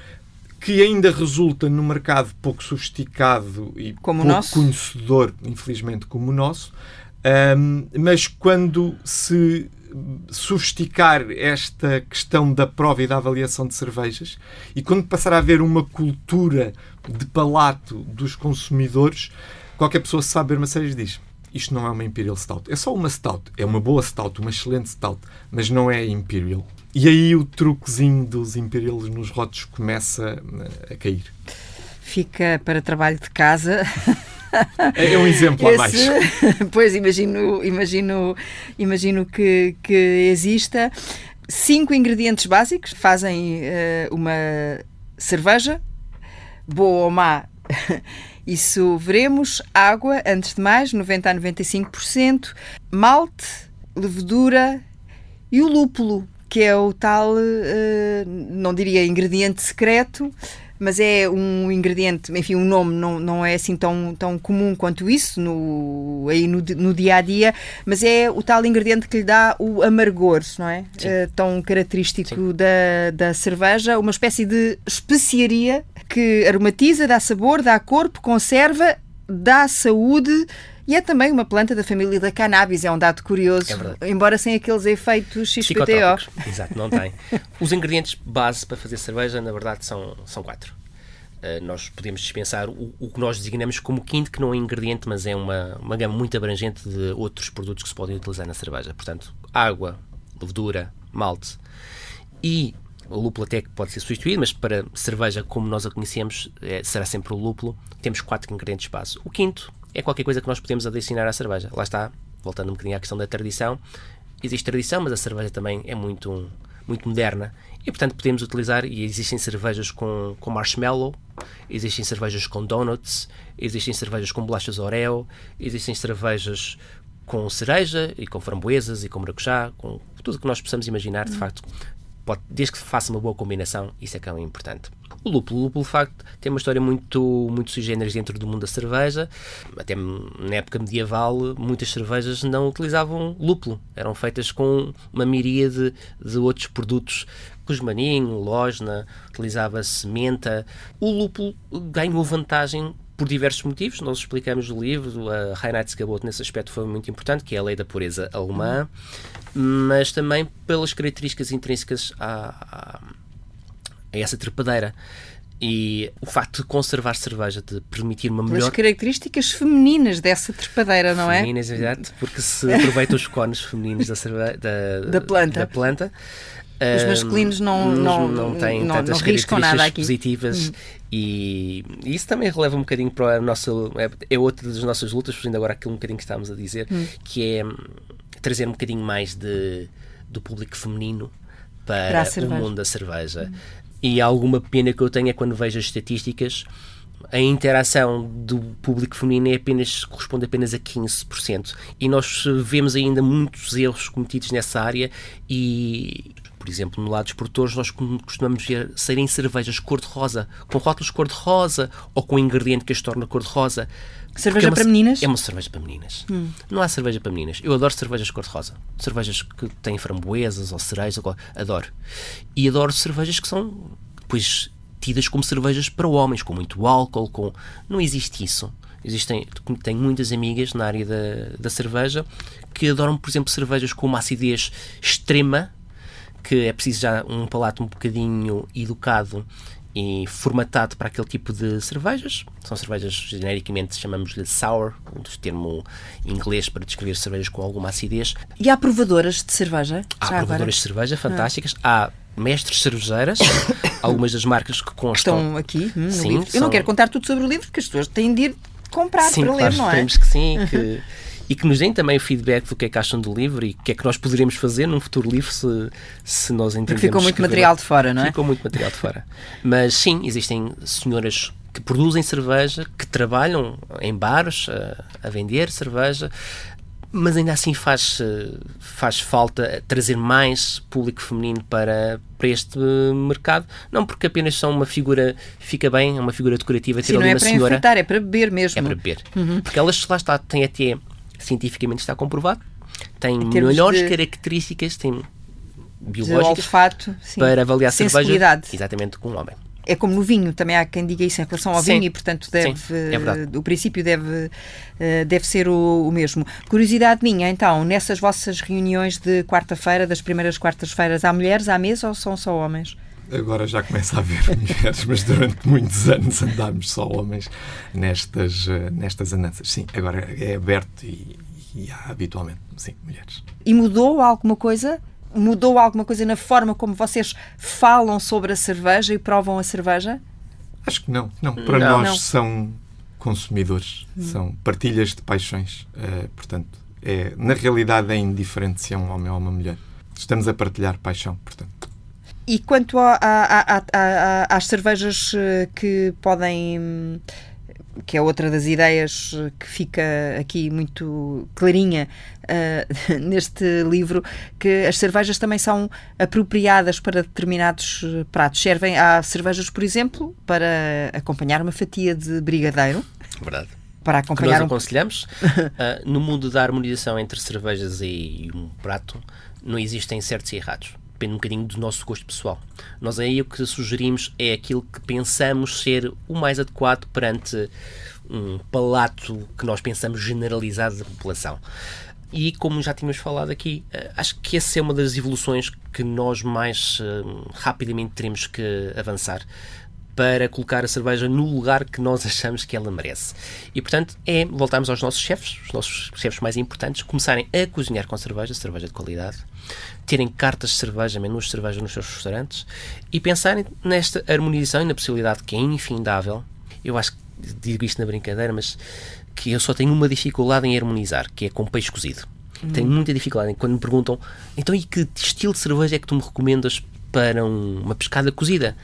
S2: Que ainda resulta no mercado pouco sofisticado e como pouco conhecedor, infelizmente, como o nosso. Um, mas quando se sofisticar esta questão da prova e da avaliação de cervejas e quando passar a haver uma cultura de palato dos consumidores, qualquer pessoa sabe beber uma cerveja diz isto não é uma Imperial Stout. É só uma Stout. É uma boa Stout, uma excelente Stout, mas não é Imperial. E aí o truquezinho dos Imperials nos rótulos começa eh, a cair.
S1: Fica para trabalho de casa.
S2: É um exemplo Esse, a mais.
S1: Pois, imagino, imagino, imagino que, que exista. Cinco ingredientes básicos fazem uh, uma cerveja, boa ou má isso veremos. Água, antes de mais, 90 a 95%. Malte, levedura e o lúpulo, que é o tal, uh, não diria ingrediente secreto, mas é um ingrediente, enfim, um nome não, não é assim tão, tão comum quanto isso no, aí no, no dia a dia, mas é o tal ingrediente que lhe dá o amargor, não é? Uh, tão característico da, da cerveja, uma espécie de especiaria que aromatiza, dá sabor, dá corpo, conserva, dá saúde. E é também uma planta da família da cannabis, é um dado curioso, é embora sem aqueles efeitos XPTO.
S3: Exato, não tem. Os ingredientes base para fazer cerveja, na verdade, são, são quatro. Uh, nós podemos dispensar o, o, que nós designamos como quinto, que não é ingrediente, mas é uma, uma gama muito abrangente de outros produtos que se podem utilizar na cerveja. Portanto, água, levedura, malte e o lúpulo até que pode ser substituído, mas para cerveja como nós a conhecemos, é, será sempre o lúpulo. Temos quatro ingredientes base. O quinto é qualquer coisa que nós podemos adicionar à cerveja. Lá está, voltando um bocadinho à questão da tradição. Existe tradição, mas a cerveja também é muito, muito moderna e, portanto, podemos utilizar. E existem cervejas com, com marshmallow, existem cervejas com donuts, existem cervejas com bolachas Oreo, existem cervejas com cereja e com framboesas e com maracujá, com tudo o que nós possamos imaginar, de facto, pode, desde que faça uma boa combinação, isso é que é importante. O lúpulo, o lúpulo, de facto, tem uma história muito, muito sui generis dentro do mundo da cerveja. Até na época medieval, muitas cervejas não utilizavam lúpulo. Eram feitas com uma miríade de outros produtos. Cosmaninho, losna, utilizava-se menta. O lúpulo ganhou vantagem por diversos motivos, nós explicamos no livro, a Reinheitsgebot nesse aspecto foi muito importante, que é a lei da pureza alemã, mas também pelas características intrínsecas a, a, a essa trepadeira. E o facto de conservar cerveja, de permitir uma melhor.
S1: As características femininas dessa trepadeira, não
S3: é? Femininas, exato, porque se aproveita os cones femininos da, cerve... da, da planta. Da planta
S1: os masculinos não, não, não, têm não, tantas não características
S3: positivas hum. e, e, isso também releva um bocadinho para a nossa. É, é outra das nossas lutas, fugindo agora aquilo um bocadinho que estávamos a dizer, hum. que é hum, trazer um bocadinho mais de, do público feminino para, para o mundo da cerveja. Hum. E alguma pena que eu tenho é quando vejo as estatísticas a interação do público feminino é apenas, corresponde apenas a 15%. E nós vemos ainda muitos erros cometidos nessa área e Por exemplo, no lado dos produtores, nós costumamos ver serem cervejas cor-de-rosa, com rótulos cor-de-rosa ou com um ingrediente que as torna cor-de-rosa.
S1: Cerveja
S3: é uma,
S1: para meninas?
S3: É uma cerveja para meninas. Hum. Não há cerveja para meninas. Eu adoro cervejas cor-de-rosa. Cervejas que têm framboesas ou cerejas. Adoro. E adoro cervejas que são, depois, tidas como cervejas para homens, com muito álcool. Com... Não existe isso. Existem, tenho muitas amigas na área da, da cerveja que adoram, por exemplo, cervejas com uma acidez extrema, que é preciso já um palato um bocadinho educado e formatado para aquele tipo de cervejas. São cervejas genericamente chamamos-lhe sour, um termo inglês para descrever cervejas com alguma acidez.
S1: E há provadoras de cerveja?
S3: Há provadoras agora? de cerveja fantásticas. Ah. Há mestres cervejeiras, algumas das marcas que constam.
S1: Estão aqui hum, sim, Eu são... não quero contar tudo sobre o livro, porque as pessoas têm de ir comprar
S3: sim,
S1: para
S3: claro,
S1: ler, não é?
S3: Esperemos que sim, que, e que nos deem também o feedback do que é que acham do livro e o que é que nós poderemos fazer num futuro livro se, se nós entendemos.
S1: Porque ficou muito material de fora, não é?
S3: Ficou muito material de fora. Mas sim, existem senhoras que produzem cerveja, que trabalham em bares a, a vender cerveja, mas ainda assim faz, faz falta trazer mais público feminino para, para este mercado. Não porque apenas são uma figura, fica bem, é uma figura decorativa
S1: ter Sim, ali não é para
S3: senhora.
S1: Enfrentar, é para beber mesmo.
S3: É para beber. Uhum. Porque elas, lá está, têm até, cientificamente está comprovado, têm melhores de... características, têm biológicas
S1: olfato,
S3: para avaliar cerveja exatamente com um homem
S1: é como no vinho, também há quem diga isso em relação ao Sim. vinho e, portanto, deve, Sim, é o princípio deve, eh, deve ser o, o, mesmo. Curiosidade minha, então, nessas vossas reuniões de quarta-feira, das primeiras quartas-feiras, há mulheres à mesa ou são só homens?
S2: Agora já começa a haver mulheres, mas durante muitos anos andámos só homens nestas, eh, nestas andanças. Sim, agora é aberto e, e há habitualmente, sim, mulheres.
S1: E mudou alguma coisa mudou alguma coisa na forma como vocês falam sobre a cerveja e provam a cerveja?
S2: Acho que não. Não, para não, nós não. são consumidores, hum. são partilhas de paixões. Uh, portanto, é, na realidade é indiferente se é um homem ou uma mulher. Estamos a partilhar paixão, portanto.
S1: E quanto a, a, a, às cervejas eh, que podem que é outra das ideias que fica aqui muito clarinha uh, neste livro, que as cervejas também são apropriadas para determinados pratos. Servem, há cervejas, por exemplo, para acompanhar uma fatia de brigadeiro.
S3: Verdade.
S1: Para acompanhar
S3: que nós aconselhamos, uh, no mundo da harmonização entre cervejas e um prato, não existem certos e errados depende um bocadinho do nosso gosto pessoal. Nós aí o que sugerimos é aquilo que pensamos ser o mais adequado perante um palato que nós pensamos generalizado da população. E como já tínhamos falado aqui, eh, acho que essa é uma das evoluções que nós mais uh, rapidamente teremos que avançar para colocar a cerveja no lugar que nós achamos que ela merece. E, portanto, é voltarmos aos nossos chefes, os nossos chefes mais importantes, começarem a cozinhar com cerveja, cerveja de qualidade, terem cartas de cerveja, menus de cerveja nos seus restaurantes e pensarem nesta harmonização e na possibilidade que é infindável. Eu acho que digo isto na brincadeira, mas que eu só tenho uma dificuldade em harmonizar, que é com peixe cozido. Hum. Tenho muita dificuldade quando me perguntam então e que estilo de cerveja é que tu me recomendas para um, uma pescada cozida?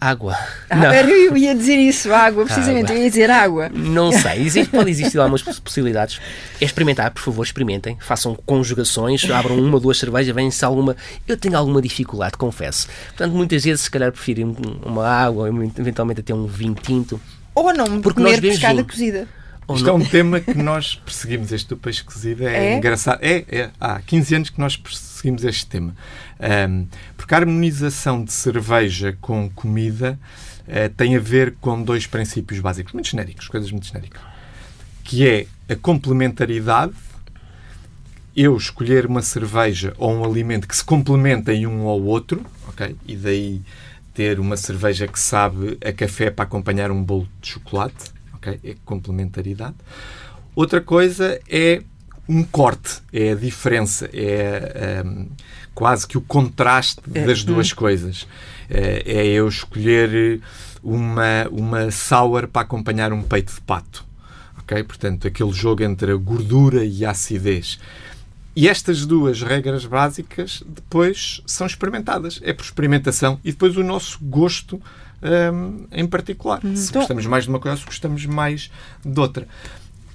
S3: Água.
S1: Ah, não. Eu ia dizer isso, água, precisamente, água. eu ia dizer água.
S3: Não sei, existe, pode existir algumas possibilidades. É experimentar, por favor, experimentem, façam conjugações, abram uma ou duas cervejas, vêm-se alguma. Eu tenho alguma dificuldade, confesso. Portanto, muitas vezes, se calhar, prefiro uma água, eventualmente até um vinho tinto.
S1: Ou não, porque comer pescada vinho. cozida.
S2: Isto é um tema que nós perseguimos, este do peixe cozido. É, é? engraçado. É, é, há 15 anos que nós perseguimos este tema. Um, porque a harmonização de cerveja com comida uh, tem a ver com dois princípios básicos, muito genéricos, coisas muito genéricas. Que é a complementaridade, eu escolher uma cerveja ou um alimento que se complementem um ao outro, ok? E daí ter uma cerveja que sabe a café para acompanhar um bolo de chocolate ok? É complementaridade. Outra coisa é um corte, é a diferença, é um, quase que o contraste é. das duas hum. coisas. É, é, eu escolher uma, uma sour para acompanhar um peito de pato. ok? Portanto, aquele jogo entre a gordura e a acidez. E estas duas regras básicas depois são experimentadas. É por experimentação e depois o nosso gosto um, em particular. Uhum. Se então... gostamos mais de uma coisa, se gostamos mais de outra.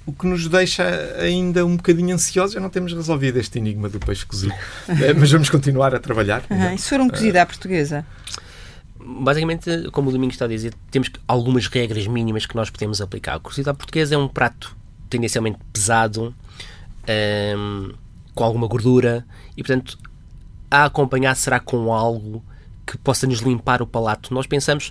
S2: o que nos deixa ainda um bocadinho ansiosos. Já não temos resolvido este enigma do peixe cozido, Eh, mas vamos continuar a trabalhar.
S1: Uhum. E se for um cozido à portuguesa?
S3: Basicamente, como o Domingos está a dizer, temos algumas regras mínimas que nós podemos aplicar. O cozido à portuguesa é um prato tendencialmente pesado, um, com alguma gordura, e portanto, a acompanhar será com algo que possa nos limpar o palato. Nós pensamos,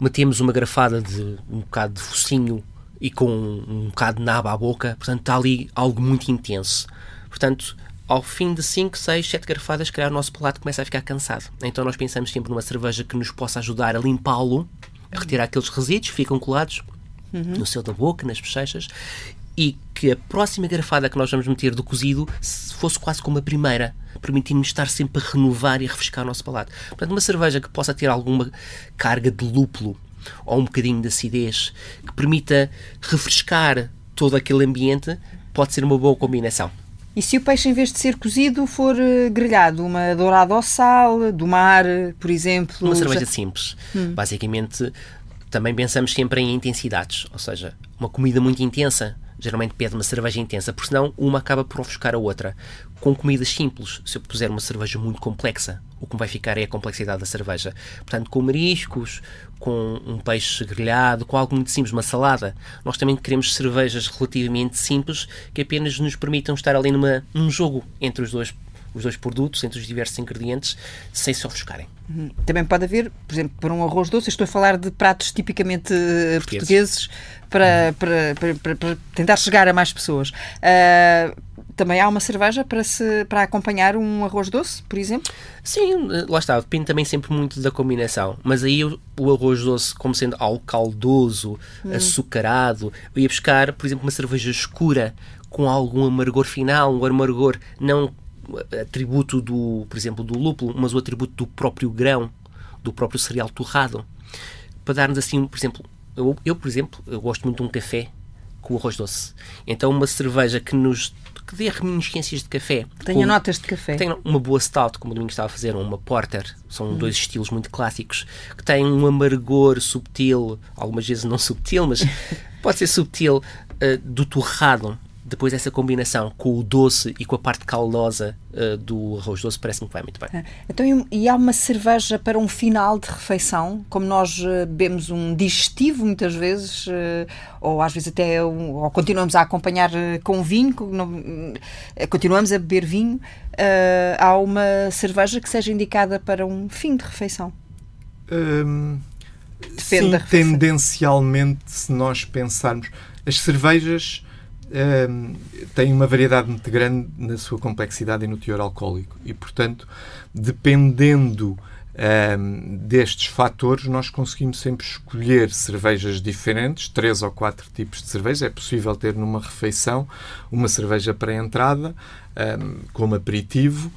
S3: metemos uma garfada de um bocado de focinho e com um, bocado de naba à boca, portanto, está ali algo muito intenso. Portanto, ao fim de 5, 6, 7 garfadas, calhar o nosso palato começa a ficar cansado. Então nós pensamos sempre numa cerveja que nos possa ajudar a limpá-lo, a retirar aqueles resíduos que ficam colados uhum. no céu da boca, nas bochechas, e que a próxima garfada que nós vamos meter do cozido fosse quase como a primeira, permitindo-nos estar sempre a renovar e a refrescar o nosso palato. Portanto, uma cerveja que possa ter alguma carga de lúpulo ou um bocadinho de acidez, que permita refrescar todo aquele ambiente, pode ser uma boa combinação.
S1: E se o peixe, em vez de ser cozido, for uh, grelhado? Uma dourada ao sal, do mar, por exemplo?
S3: Uma cerveja simples. Hum. Basicamente, também pensamos sempre em intensidades. Ou seja, uma comida muito intensa geralmente pede uma cerveja intensa, porque senão uma acaba por ofuscar a outra. Com comidas simples, se eu puser uma cerveja muito complexa, o que vai ficar é a complexidade da cerveja. Portanto, com mariscos, com um peixe grelhado, com algo muito simples, uma salada, nós também queremos cervejas relativamente simples que apenas nos permitam estar ali numa, num jogo entre os dois os dois produtos, entre os diversos ingredientes, sem se ofuscarem.
S1: Uhum. Também pode haver, por exemplo, para um arroz doce, estou a falar de pratos tipicamente eh, portugueses, portugueses para, uhum. para, para, para, para, tentar chegar a mais pessoas. Uh, também há uma cerveja para, se, para acompanhar um arroz doce, por exemplo?
S3: Sim, eh, lá está, depende também sempre muito da combinação. Mas aí o, o arroz doce, como sendo algo caldoso, hum. açucarado, eu ia buscar, por exemplo, uma cerveja escura com algum amargor final, um amargor não atributo do, por exemplo, do lúpulo, mas o atributo do próprio grão, do próprio cereal torrado, para dar-nos assim, por exemplo, eu, eu, por exemplo, eu gosto muito de um café com arroz doce. Então uma cerveja que nos que dê reminiscências de café.
S1: Tenha com, notas de café.
S3: Tenha uma boa stout, como o Domingos estava a fazer, ou uma porter. São hum. dois estilos muito clássicos. Que têm um amargor subtil, algumas vezes não subtil, mas pode ser subtil, uh, do torrado depois essa combinação com o doce e com a parte caldosa uh, do arroz doce parece-me que vai muito bem.
S1: Ah, então, e há uma cerveja para um final de refeição, como nós uh, bebemos um digestivo muitas vezes, uh, ou às vezes até um, ou continuamos a acompanhar com vinho, continuamos a beber vinho, há uma cerveja que seja indicada para um fim de refeição?
S2: Hum, Depende sim, da refeição. tendencialmente, se nós pensarmos, as cervejas um, tem uma variedade muito grande na sua complexidade e no teor alcoólico. E, portanto, dependendo um, destes fatores, nós conseguimos sempre escolher cervejas diferentes, três ou quatro tipos de cerveja. É possível ter numa refeição uma cerveja para entrada, um, como aperitivo,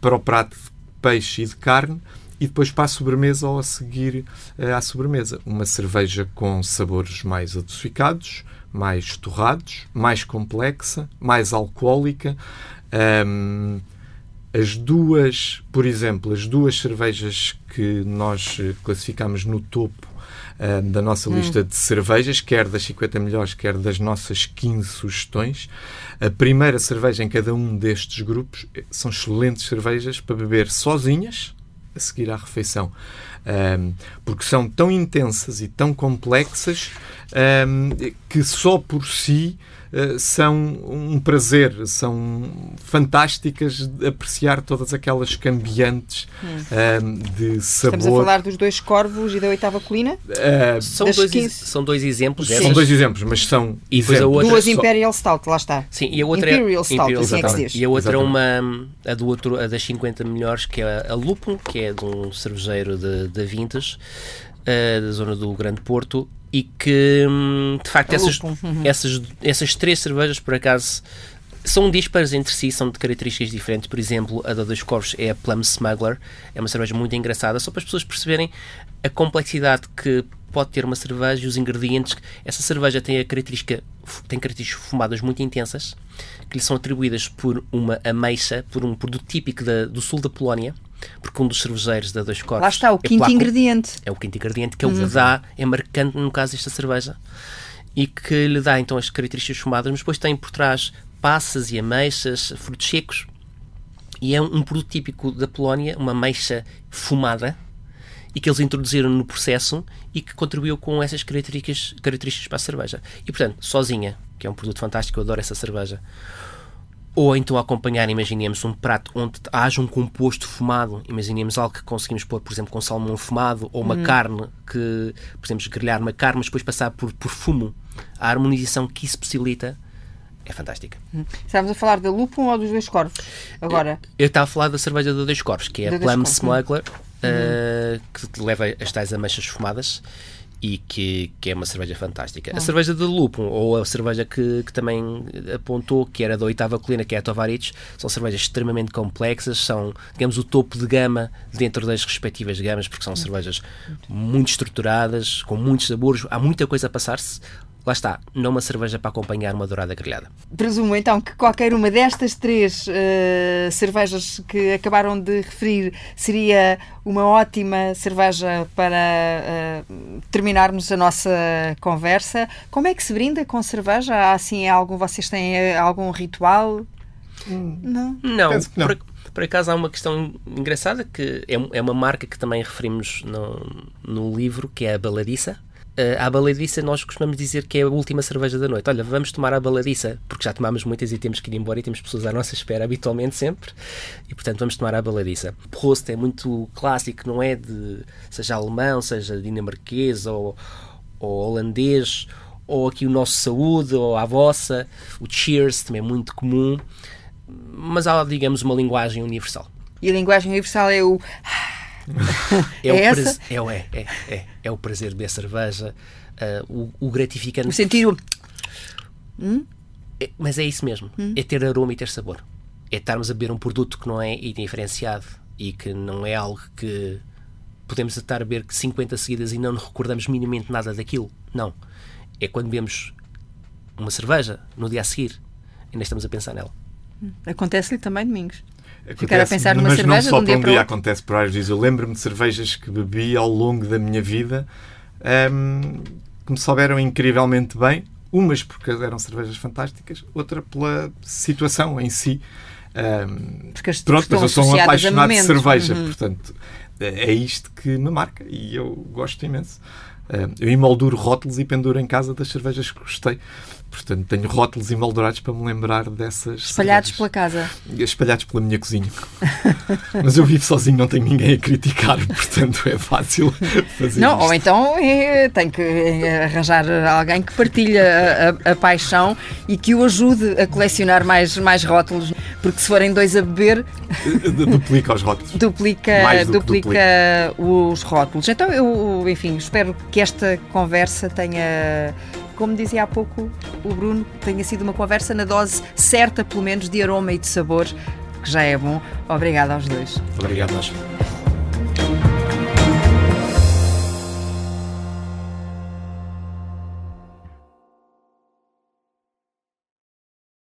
S2: para o prato de peixe e de carne e depois para a sobremesa ou a seguir uh, à sobremesa. Uma cerveja com sabores mais adocicados, mais torrados, mais complexa, mais alcoólica. Um, as duas, por exemplo, as duas cervejas que nós eh, classificamos no topo uh, da nossa hum. lista de cervejas, quer das 50 melhores, quer das nossas 15 sugestões. A primeira cerveja em cada um destes grupos eh, são excelentes cervejas para beber sozinhas, a seguir à refeição. Um, porque são tão intensas e tão complexas um, que só por si são um prazer, são fantásticas de apreciar todas aquelas cambiantes hum. um, de sabor.
S1: Estamos a falar dos dois corvos e da oitava colina?
S3: Uh, são, dois, são dois exemplos.
S2: São dois exemplos, mas são e exemplos.
S1: Duas Imperial Stout, lá está.
S3: Sim, e a outra
S1: Imperial
S3: é,
S1: Stout, Imperial assim é que se diz.
S3: E a outra é uma, a, do outro, a das 50 melhores, que é a Lupum, que é de um cervejeiro de, de Vintes, uh, da zona do Grande Porto, e que hum, de facto essas, uhum. essas, essas três cervejas por acaso são dispares entre si, são de características diferentes. Por exemplo, a da Dois Corvos é a Plum Smuggler, é uma cerveja muito engraçada, só para as pessoas perceberem a complexidade que pode ter uma cerveja e os ingredientes. Essa cerveja tem a característica tem características fumadas muito intensas que lhe são atribuídas por uma ameixa, por um produto típico da, do sul da Polónia porque um dos cervejeiros da Dois Corpos...
S1: Lá está, o é quinto ingrediente.
S3: É o quinto ingrediente que ele uhum. dá, é marcante no caso desta cerveja. e que lhe dá então as características fumadas, mas depois tem por trás passas e ameixas, frutos secos, e é um, um produto típico da Polónia, uma ameixa fumada, e que eles introduziram no processo e que contribuiu com essas características, características para a cerveja. E, portanto, sozinha, que é um produto fantástico, eu adoro essa cerveja. Ou então acompanhar, imaginemos, um prato onde haja um composto fumado, imaginemos algo que conseguimos pôr, por exemplo, com salmão fumado, ou uma hum. carne que, por exemplo, grelhar uma carne, mas depois passar por, por fumo. A harmonização que isso possibilita é fantástica.
S1: Hum. Estávamos a falar da Lupum ou dos Dois Corvos? Agora?
S3: Eu, eu estava a falar da cerveja dos Dois Corvos, que é a Plum Smuggler, uh, que leva as tais ameixas fumadas e que, que é uma cerveja fantástica. A cerveja de Lupum, ou a cerveja que, que também apontou, que era da oitava colina, que é a Tovarich, são cervejas extremamente complexas, são, digamos, o topo de gama dentro das respectivas gamas, porque são cervejas muito estruturadas, com muitos sabores, há muita coisa a passar-se lá está, não uma cerveja para acompanhar uma dourada grelhada.
S1: Presumo então que qualquer uma destas três uh, cervejas que acabaram de referir seria uma ótima cerveja para uh, terminarmos a nossa conversa. Como é que se brinda com cerveja? Há assim algum, vocês têm eh, algum ritual?
S3: Hum. Não. Não, não. Por, por, acaso há uma questão engraçada que é, é uma marca que também referimos no, no livro, que é a Baladiça Uh, à baladiça, nós costumamos dizer que é a última cerveja da noite. Olha, vamos tomar a baladiça, porque já tomámos muitas e temos que ir embora e temos pessoas à nossa espera habitualmente sempre. E portanto, vamos tomar a baladiça. Prost é muito clássico, não é? De, seja alemão, seja dinamarquês ou, ou holandês, ou aqui o nosso saúde, ou a vossa. O cheers também é muito comum. Mas há, digamos, uma linguagem universal.
S1: E a linguagem universal é o
S3: é, é, o essa? É, é, é, é, é, o prazer de beber cerveja, uh, o, o gratificante.
S1: O sentir o.
S3: Hum? É, mas é isso mesmo. Hum? É ter aroma e ter sabor. É estarmos a beber um produto que não é indiferenciado e que não é algo que podemos estar a beber 50 seguidas e não nos recordamos minimamente nada daquilo. Não. É quando bebemos uma cerveja no dia a seguir, ainda estamos a pensar nela.
S1: Hum. Acontece-lhe também, Domingos? Acontece, Ficar a pensar numa mas cerveja
S2: não só
S1: de um dia
S2: para um dia, acontece por vários dias. Eu lembro-me de cervejas que bebi ao longo da minha vida um, que me souberam incrivelmente bem. Umas porque eram cervejas fantásticas, outra pela situação em si. Um, porque as pronto, mas eu sou um apaixonado de cerveja, uhum. portanto é isto que me marca e eu gosto imenso. Eu emolduro rótulos e penduro em casa das cervejas que gostei. Portanto, tenho rótulos emoldurados para me lembrar dessas.
S1: Espalhados pela casa.
S2: Espalhados pela minha cozinha. Mas eu vivo sozinho, não tenho ninguém a criticar, portanto é fácil fazer
S1: Não,
S2: isto.
S1: ou então é, tem que arranjar alguém que partilhe a, a, paixão e que o ajude a colecionar mais, mais rótulos, porque se forem dois a beber.
S2: duplica os rótulos.
S1: Duplica, duplica, duplica os rótulos. Então eu, enfim, espero que esta conversa tenha como dizia há pouco o Bruno, tenha sido uma conversa na dose certa, pelo menos, de aroma e de sabor, que já é bom. Obrigada aos dois.
S2: Obrigado, nós.